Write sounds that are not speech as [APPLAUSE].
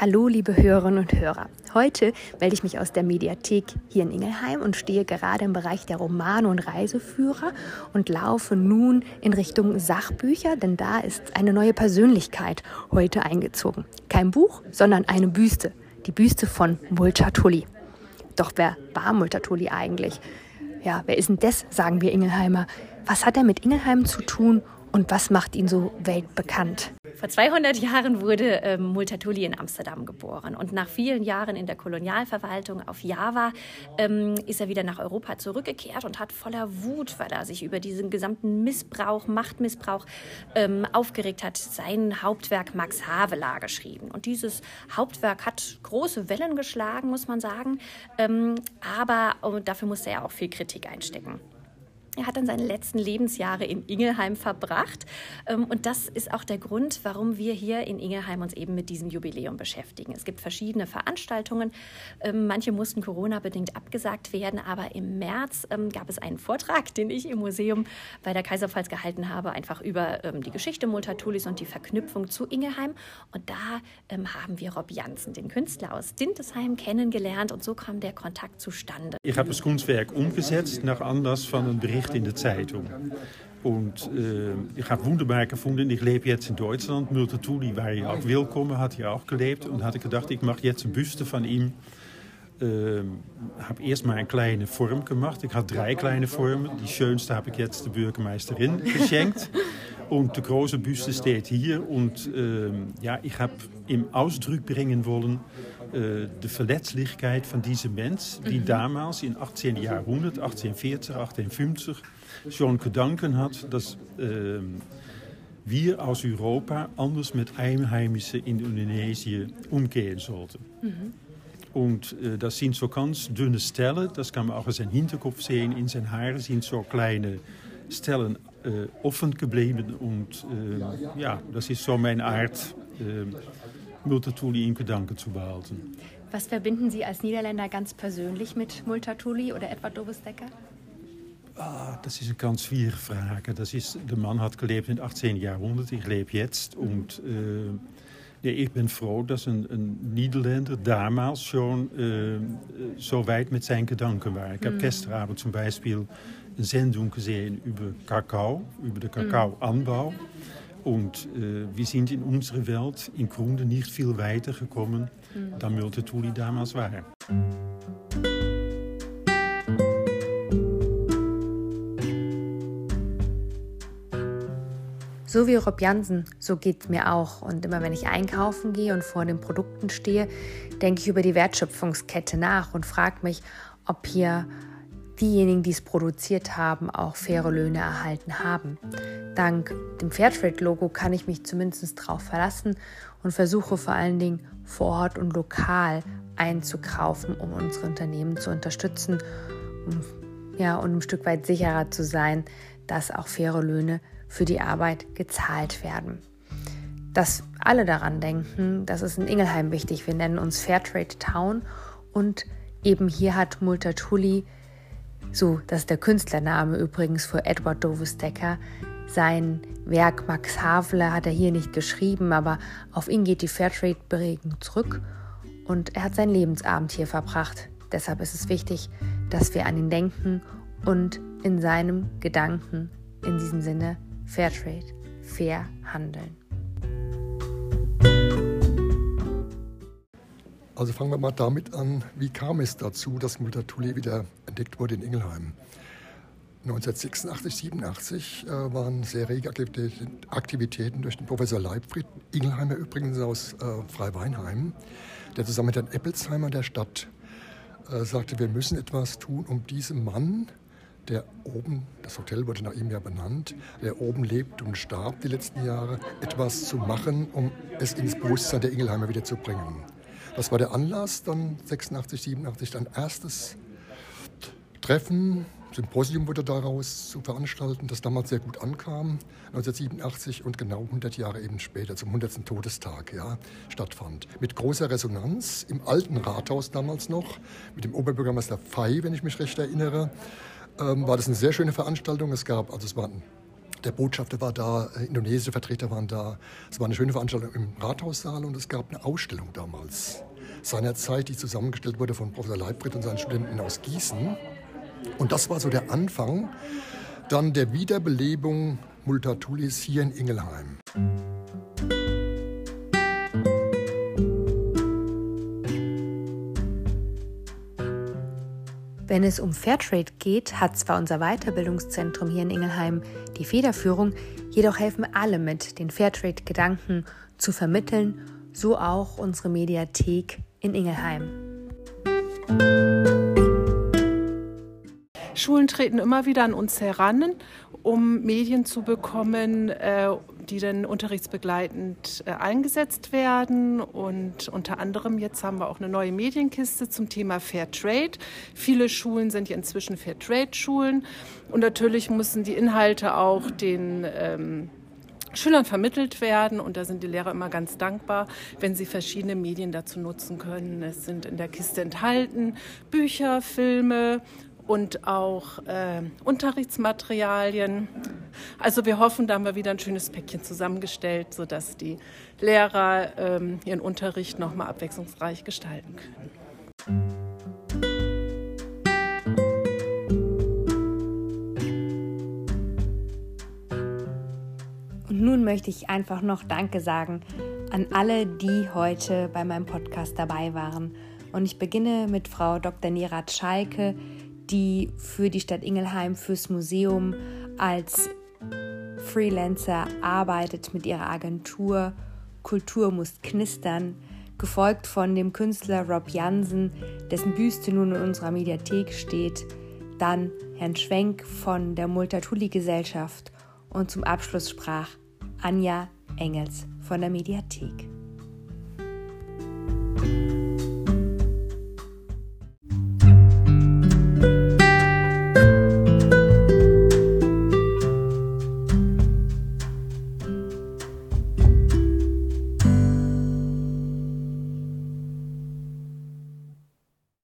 Hallo, liebe Hörerinnen und Hörer. Heute melde ich mich aus der Mediathek hier in Ingelheim und stehe gerade im Bereich der Romane und Reiseführer und laufe nun in Richtung Sachbücher, denn da ist eine neue Persönlichkeit heute eingezogen. Kein Buch, sondern eine Büste. Die Büste von Multatuli. Doch wer war Multatuli eigentlich? Ja, wer ist denn das, sagen wir Ingelheimer. Was hat er mit Ingelheim zu tun und was macht ihn so weltbekannt? Vor 200 Jahren wurde ähm, Multatuli in Amsterdam geboren und nach vielen Jahren in der Kolonialverwaltung auf Java ähm, ist er wieder nach Europa zurückgekehrt und hat voller Wut, weil er sich über diesen gesamten Missbrauch, Machtmissbrauch ähm, aufgeregt hat, sein Hauptwerk Max Havelaar geschrieben. Und dieses Hauptwerk hat große Wellen geschlagen, muss man sagen, ähm, aber oh, dafür musste er auch viel Kritik einstecken. Er hat dann seine letzten Lebensjahre in Ingelheim verbracht. Ähm, und das ist auch der Grund, warum wir hier in Ingelheim uns eben mit diesem Jubiläum beschäftigen. Es gibt verschiedene Veranstaltungen. Ähm, manche mussten Corona-bedingt abgesagt werden, aber im März ähm, gab es einen Vortrag, den ich im Museum bei der Kaiserpfalz gehalten habe, einfach über die Geschichte Multatulis und die Verknüpfung zu Ingelheim. Und da haben wir Rob Jansen, den Künstler aus Dintesheim, kennengelernt und so kam der Kontakt zustande. Ich habe das Kunstwerk umgesetzt nach Anlass von einem Bericht in der Zeitung. Und äh, ich habe wunderbar gefunden, ich lebe jetzt in Deutschland. Multatuli war hier auch willkommen, hat hier auch gelebt. Und hatte gedacht, ich mache jetzt eine Büste von ihm. Äh, habe erst mal eine kleine Form gemacht. Ich hatte drei kleine Formen. Die schönste habe ich jetzt der Bürgermeisterin geschenkt. [LAUGHS] Und die große Büste steht hier. Und äh, ja, ich habe im Ausdruck bringen wollen, äh, de Verletzlichkeit von diesem Mensch, die mhm. damals im 18. Jahrhundert, 1840, 1850, schon Gedanken hat, dass äh, wir aus Europa anders mit Einheimischen in Indonesien umgehen sollten. Mhm. Und äh, das sind so ganz dünne Stellen, das kann man auch in zijn Hinterkopf sehen, in zijn Haaren sind so kleine Stellen äh, offen geblieben. Und äh, ja, das ist so meine Art, äh, Multatuli in Gedanken zu behalten. Was verbinden Sie als Niederländer ganz persönlich mit Multatuli oder Edward Dobestecker? Ah, das ist eine ganz schwierige Frage. Das ist, der Mann hat gelebt im 18. Jahrhundert, ich lebe jetzt. Und äh, ja, ich bin froh, dass ein, ein Niederländer damals schon äh, so weit mit seinen Gedanken war. Ich habe mhm. gestern Abend zum Beispiel Sendung gesehen über Kakao, über den Kakaoanbau. Und äh, wir sind in unserer Welt im Grunde nicht viel weiter gekommen, mhm. dan Multatuli damals war. So wie Rob Jansen, so geht es mir auch. Und immer wenn ich einkaufen gehe und vor den Produkten stehe, denke ich über die Wertschöpfungskette nach und frage mich, ob hier diejenigen, die es produziert haben, auch faire Löhne erhalten haben. Dank dem Fairtrade-Logo kann ich mich zumindest darauf verlassen und versuche vor allen Dingen vor Ort und lokal einzukaufen, um unsere Unternehmen zu unterstützen um, ja, und ein Stück weit sicherer zu sein, dass auch faire Löhne für die Arbeit gezahlt werden. Dass alle daran denken, das ist in Ingelheim wichtig. Wir nennen uns Fairtrade Town und eben hier hat Multatuli so, das ist der Künstlername übrigens für Edward Dovus Decker. Sein Werk Max Havler hat er hier nicht geschrieben, aber auf ihn geht die Fairtrade-Bewegung zurück und er hat seinen Lebensabend hier verbracht. Deshalb ist es wichtig, dass wir an ihn denken und in seinem Gedanken, in diesem Sinne, Fairtrade, fair handeln. Also fangen wir mal damit an, wie kam es dazu, dass Multatuli wieder entdeckt wurde in Ingelheim? 1986, 87 äh, waren sehr rege Aktivitäten durch den Professor Leibfried, Ingelheimer übrigens aus äh, Freiweinheim, der zusammen mit Herrn Eppelsheimer der Stadt äh, sagte, wir müssen etwas tun, um diesem Mann, der oben, das Hotel wurde nach ihm ja benannt, der oben lebt und starb die letzten Jahre, etwas zu machen, um es ins Bewusstsein der Ingelheimer wieder zu bringen. Das war der Anlass, dann 86, 87, dann erstes Treffen, Symposium wurde daraus zu veranstalten, das damals sehr gut ankam, 1987 und genau 100 Jahre eben später, zum 100. Todestag, ja, stattfand. Mit großer Resonanz im alten Rathaus damals noch, mit dem Oberbürgermeister Fey, wenn ich mich recht erinnere, ähm, war das eine sehr schöne Veranstaltung. Es gab, also es waren der Botschafter war da, äh, indonesische Vertreter waren da. Es war eine schöne Veranstaltung im Rathaussaal und es gab eine Ausstellung damals. Seinerzeit, die zusammengestellt wurde von Professor Leibrit und seinen Studenten aus Gießen. Und das war so der Anfang dann der Wiederbelebung Multatulis hier in Ingelheim. Wenn es um Fairtrade geht, hat zwar unser Weiterbildungszentrum hier in Ingelheim die Federführung, jedoch helfen alle mit, den Fairtrade-Gedanken zu vermitteln, so auch unsere Mediathek in Ingelheim. Schulen treten immer wieder an uns heran, um Medien zu bekommen, äh, die dann unterrichtsbegleitend äh, eingesetzt werden. Und unter anderem jetzt haben wir auch eine neue Medienkiste zum Thema Fair Trade. Viele Schulen sind ja inzwischen Fair Trade Schulen. Und natürlich müssen die Inhalte auch den ähm, Schülern vermittelt werden und da sind die Lehrer immer ganz dankbar, wenn sie verschiedene Medien dazu nutzen können. Es sind in der Kiste enthalten Bücher, Filme, und auch äh, Unterrichtsmaterialien. Also wir hoffen, da haben wir wieder ein schönes Päckchen zusammengestellt, sodass die Lehrer ähm, ihren Unterricht nochmal abwechslungsreich gestalten können. Nun möchte ich einfach noch Danke sagen an alle, die heute bei meinem Podcast dabei waren. Und ich beginne mit Frau Dr. Nerat Schalke, die für die Stadt Ingelheim, fürs Museum als Freelancer arbeitet mit ihrer Agentur Kultur muss knistern, gefolgt von dem Künstler Rob Jansen, dessen Büste nun in unserer Mediathek steht, dann Herrn Schwenk von der Multatuli-Gesellschaft und zum Abschluss sprach Anja Engels von der Mediathek.